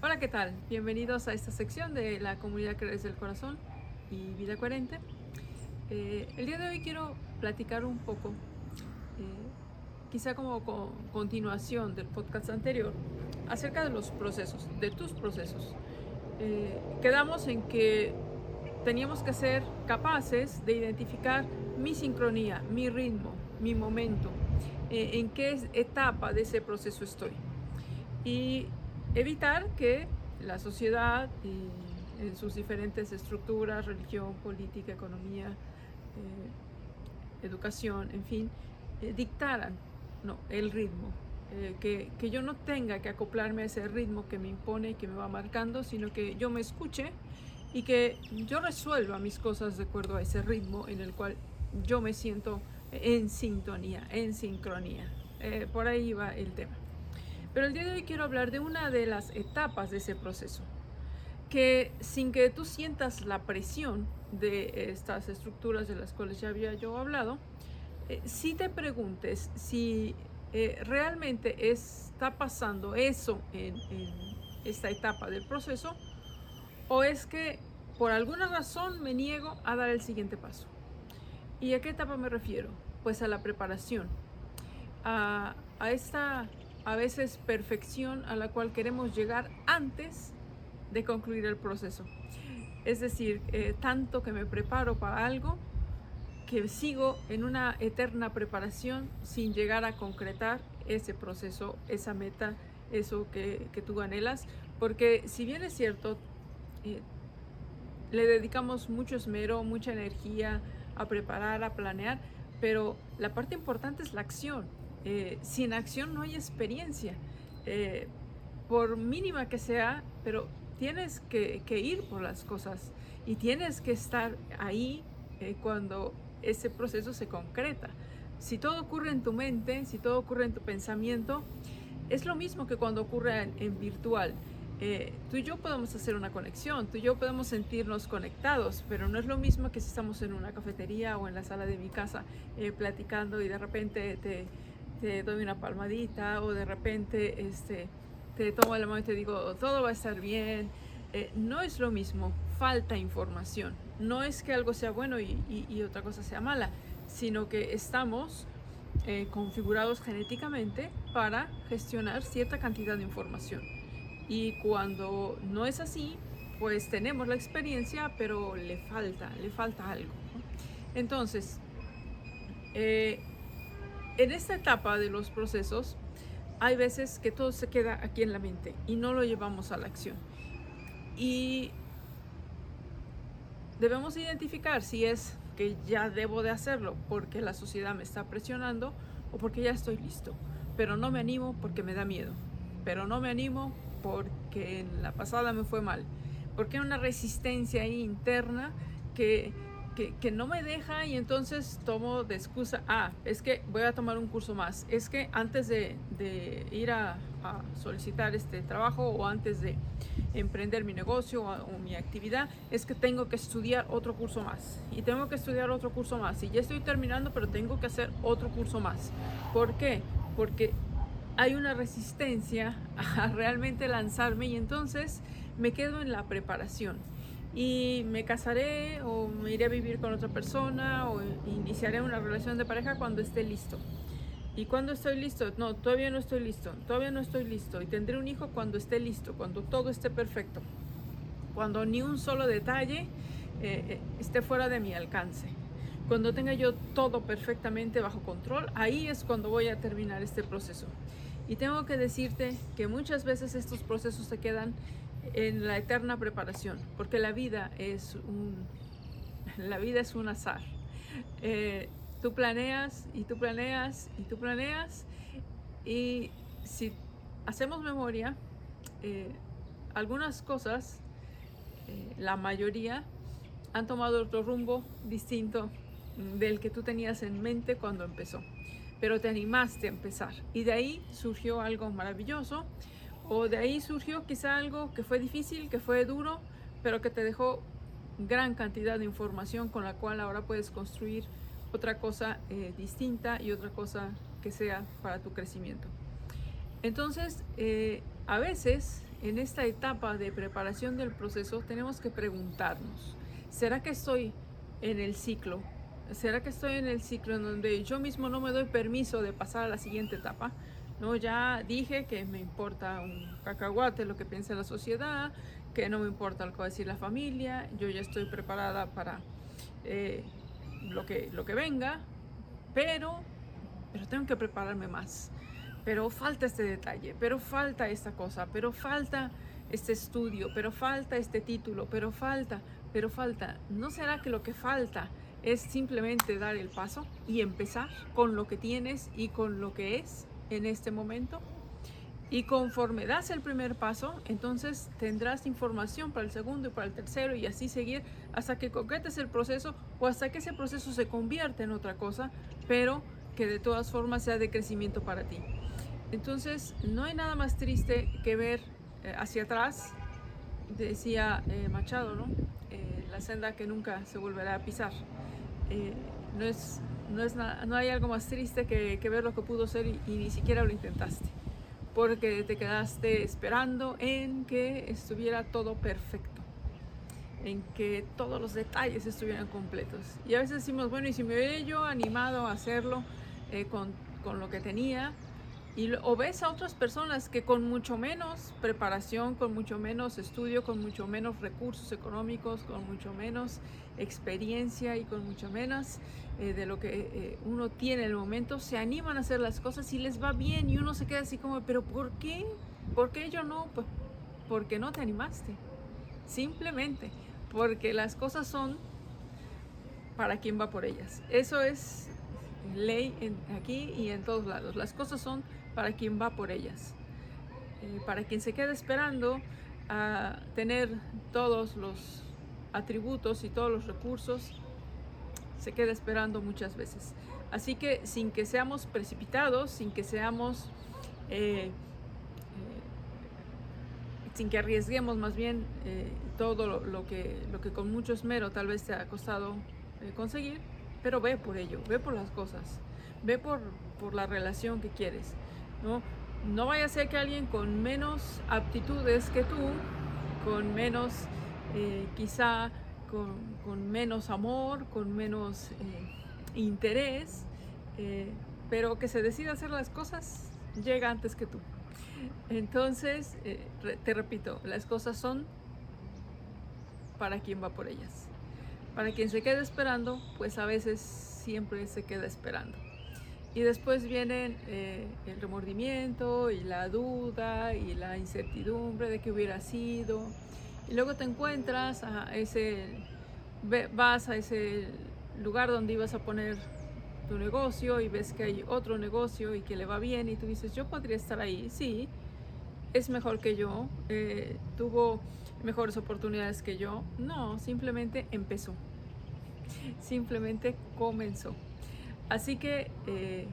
Hola, ¿qué tal? Bienvenidos a esta sección de la comunidad Crees del Corazón y Vida Coherente. Eh, el día de hoy quiero platicar un poco, eh, quizá como continuación del podcast anterior, acerca de los procesos, de tus procesos. Eh, quedamos en que teníamos que ser capaces de identificar mi sincronía, mi ritmo, mi momento, en qué etapa de ese proceso estoy. Y evitar que la sociedad y en sus diferentes estructuras, religión, política, economía, eh, educación, en fin, eh, dictaran no, el ritmo. Eh, que, que, yo no tenga que acoplarme a ese ritmo que me impone y que me va marcando, sino que yo me escuche y que yo resuelva mis cosas de acuerdo a ese ritmo en el cual yo me siento en sintonía, en sincronía. por ahí va el tema. Pero el día de hoy quiero hablar de una de las etapas de ese proceso, que sin que tú sientas la presión de estas estructuras de las cuales ya había yo hablado, eh, si te preguntes si eh, realmente está pasando eso en, en esta etapa del proceso, o es que por alguna razón me niego a dar el siguiente paso. ¿Y a qué etapa me refiero? Pues a la preparación, a, a esta a veces perfección a la cual queremos llegar antes de concluir el proceso. Es decir, eh, tanto que me preparo para algo que sigo en una eterna preparación sin llegar a concretar ese proceso, esa meta, eso que, tú anhelas. Porque si bien es cierto, eh, le dedicamos mucho esmero, mucha energía a preparar, a planear, pero la parte importante es la acción eh, sin acción no hay experiencia, eh, por mínima que sea, pero tienes que, ir por las cosas y tienes que estar ahí eh, cuando ese proceso se concreta. Si todo ocurre en tu mente, si todo ocurre en tu pensamiento, es lo mismo que cuando ocurre en, virtual. tú y yo podemos hacer una conexión, tú y yo podemos sentirnos conectados, pero no es lo mismo que si estamos en una cafetería o en la sala de mi casa platicando y de repente te, te doy una palmadita o de repente este, te tomo la mano y te digo, todo va a estar bien. Eh, no es lo mismo, falta información. No es que algo sea bueno y, otra cosa sea mala, sino que estamos eh, configurados genéticamente para gestionar cierta cantidad de información. Y cuando no es así, pues tenemos la experiencia, pero le falta, le falta algo. Entonces, eh, en esta etapa de los procesos hay veces que todo se queda aquí en la mente y no lo llevamos a la acción. Y debemos identificar si es que ya debo de hacerlo porque la sociedad me está presionando o porque ya estoy listo. Pero no me animo porque me da miedo. Pero no me animo porque en la pasada me fue mal. Porque hay una resistencia interna que que, no me deja y entonces tomo de excusa, ah, es que voy a tomar un curso más, es que antes de, ir a, solicitar este trabajo o antes de emprender mi negocio o, mi actividad, es que tengo que estudiar otro curso más y tengo que estudiar otro curso más y ya estoy terminando, pero tengo que hacer otro curso más. ¿Por qué? Porque hay una resistencia a realmente lanzarme y entonces me quedo en la preparación y me casaré o me iré a vivir con otra persona o iniciaré una relación de pareja cuando esté listo. ¿Y cuando estoy listo? No, todavía no estoy listo, todavía no estoy listo. Y tendré un hijo cuando esté listo, cuando todo esté perfecto, cuando ni un solo detalle eh, eh, esté fuera de mi alcance. Cuando tenga yo todo perfectamente bajo control, ahí es cuando voy a terminar este proceso. Y tengo que decirte que muchas veces estos procesos se quedan en la eterna preparación, porque la vida es un, la vida es un azar. Eh, tú planeas y tú planeas y tú planeas y si hacemos memoria, eh, algunas cosas, eh, la mayoría, han tomado otro rumbo distinto del que tú tenías en mente cuando empezó. Pero te animaste a empezar y de ahí surgió algo maravilloso o de ahí surgió quizá algo que fue difícil, que fue duro, pero que te dejó gran cantidad de información con la cual ahora puedes construir otra cosa eh, distinta y otra cosa que sea para tu crecimiento. Entonces, eh, a veces en esta etapa de preparación del proceso tenemos que preguntarnos, ¿será que estoy en el ciclo? ¿Será que estoy en el ciclo en donde yo mismo no me doy permiso de pasar a la siguiente etapa? No, ya dije que me importa un cacahuate lo que piensa la sociedad, que no me importa lo que va a decir la familia, yo ya estoy preparada para eh, lo, que, lo que venga, pero, pero tengo que prepararme más. Pero falta este detalle, pero falta esta cosa, pero falta este estudio, pero falta este título, pero falta, pero falta. ¿No será que lo que falta es simplemente dar el paso y empezar con lo que tienes y con lo que es en este momento? Y conforme das el primer paso, entonces tendrás información para el segundo y para el tercero y así seguir hasta que concretes el proceso o hasta que ese proceso se convierta en otra cosa, pero que de todas formas sea de crecimiento para ti. Entonces, no hay nada más triste que ver eh, hacia atrás, decía eh, Machado, ¿no? Eh, la senda que nunca se volverá a pisar. no, es, no, es no hay algo más triste que, que ver lo que pudo ser y ni siquiera lo intentaste. Porque te quedaste esperando en que estuviera todo perfecto, en que todos los detalles estuvieran completos. Y a veces decimos, bueno, y si me hubiera yo animado a hacerlo eh, con, con lo que tenía, y, o ves a otras personas que con mucho menos preparación, con mucho menos estudio, con mucho menos recursos económicos, con mucho menos experiencia y con mucho menos eh, de lo que eh, uno tiene en el momento, se animan a hacer las cosas y les va bien y uno se queda así como, pero ¿por qué? ¿Por qué yo no? Pues porque no te animaste. Simplemente porque las cosas son para quien va por ellas. Eso es ley aquí y en todos lados. Las cosas son para quien va por ellas. Eh, para quien se queda esperando a tener todos los atributos y todos los recursos, se queda esperando muchas veces. Así que sin que seamos precipitados, sin que seamos, eh, eh, sin que arriesguemos más bien todo lo, que, lo que con mucho esmero tal vez te ha costado conseguir, pero ve por ello, ve por las cosas, ve por, por la relación que quieres. ¿no? No vaya a ser que alguien con menos aptitudes que tú, con menos, eh, quizá con, menos amor, con menos eh, interés, eh, pero que se decida hacer las cosas, llega antes que tú. Entonces, te repito, las cosas son para quien va por ellas. Para quien se queda esperando, pues a veces siempre se queda esperando. Y después vienen eh, el remordimiento y la duda y la incertidumbre de que hubiera sido. Y luego te encuentras a vas a ese lugar donde ibas a poner tu negocio y ves que hay otro negocio y que le va bien y tú dices, yo podría estar ahí, sí, es mejor que yo, eh, tuvo mejores oportunidades que yo. No, simplemente empezó, simplemente comenzó. Así que eh,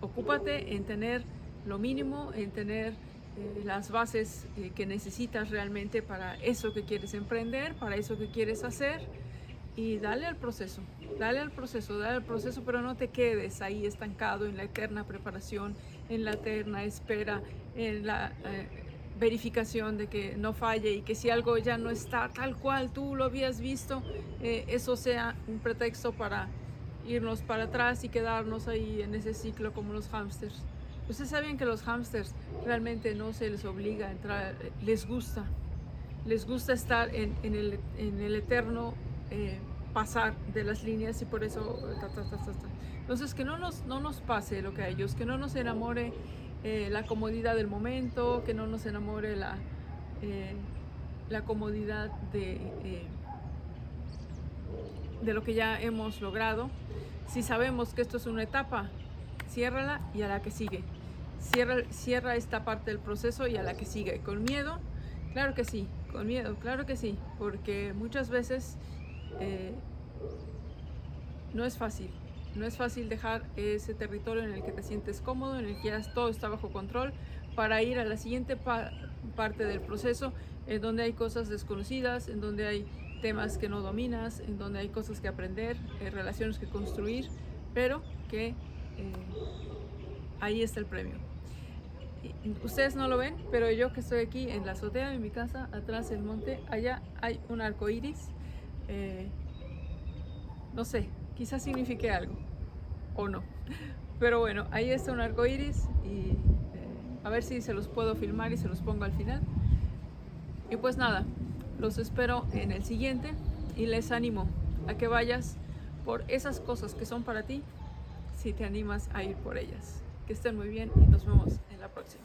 ocúpate en tener lo mínimo, en tener eh, las bases que necesitas realmente para eso que quieres emprender, para eso que quieres hacer y dale al proceso, dale al proceso, dale al proceso, pero no te quedes ahí estancado en la eterna preparación, en la eterna espera, en la verificación de que no falle y que si algo ya no está tal cual tú lo habías visto, eso sea un pretexto para irnos para atrás y quedarnos ahí en ese ciclo como los hámsters. Ustedes saben que los hámsters realmente no se les obliga a entrar, les gusta, les gusta estar en, el, en el, eterno eh, pasar de las líneas y por eso... Entonces que no nos, no nos pase lo que a ellos, que no nos enamore eh, la comodidad del momento, que no nos enamore la, eh, la comodidad de, de lo que ya hemos logrado, si sabemos que esto es una etapa, ciérrala y a la que sigue. Cierra, cierra esta parte del proceso y a la que sigue. ¿Con miedo? Claro que sí, con miedo, claro que sí, porque muchas veces eh, no es fácil. No es fácil dejar ese territorio en el que te sientes cómodo, en el que todo está bajo control, para ir a la siguiente parte del proceso, en donde hay cosas desconocidas, en donde hay temas que no dominas, en donde hay cosas que aprender, eh, relaciones que construir, pero que eh, ahí está el premio. ustedes no lo ven, pero yo que estoy aquí en la azotea de mi casa, atrás del monte, allá hay un arco iris. Eh, no sé, quizás signifique algo o no. Pero bueno, ahí está un arco iris y eh, a ver si se los puedo filmar y se los pongo al final. Y pues nada, los espero en el siguiente y les animo a que vayas por esas cosas que son para ti si te animas a ir por ellas. Que estén muy bien y nos vemos en la próxima.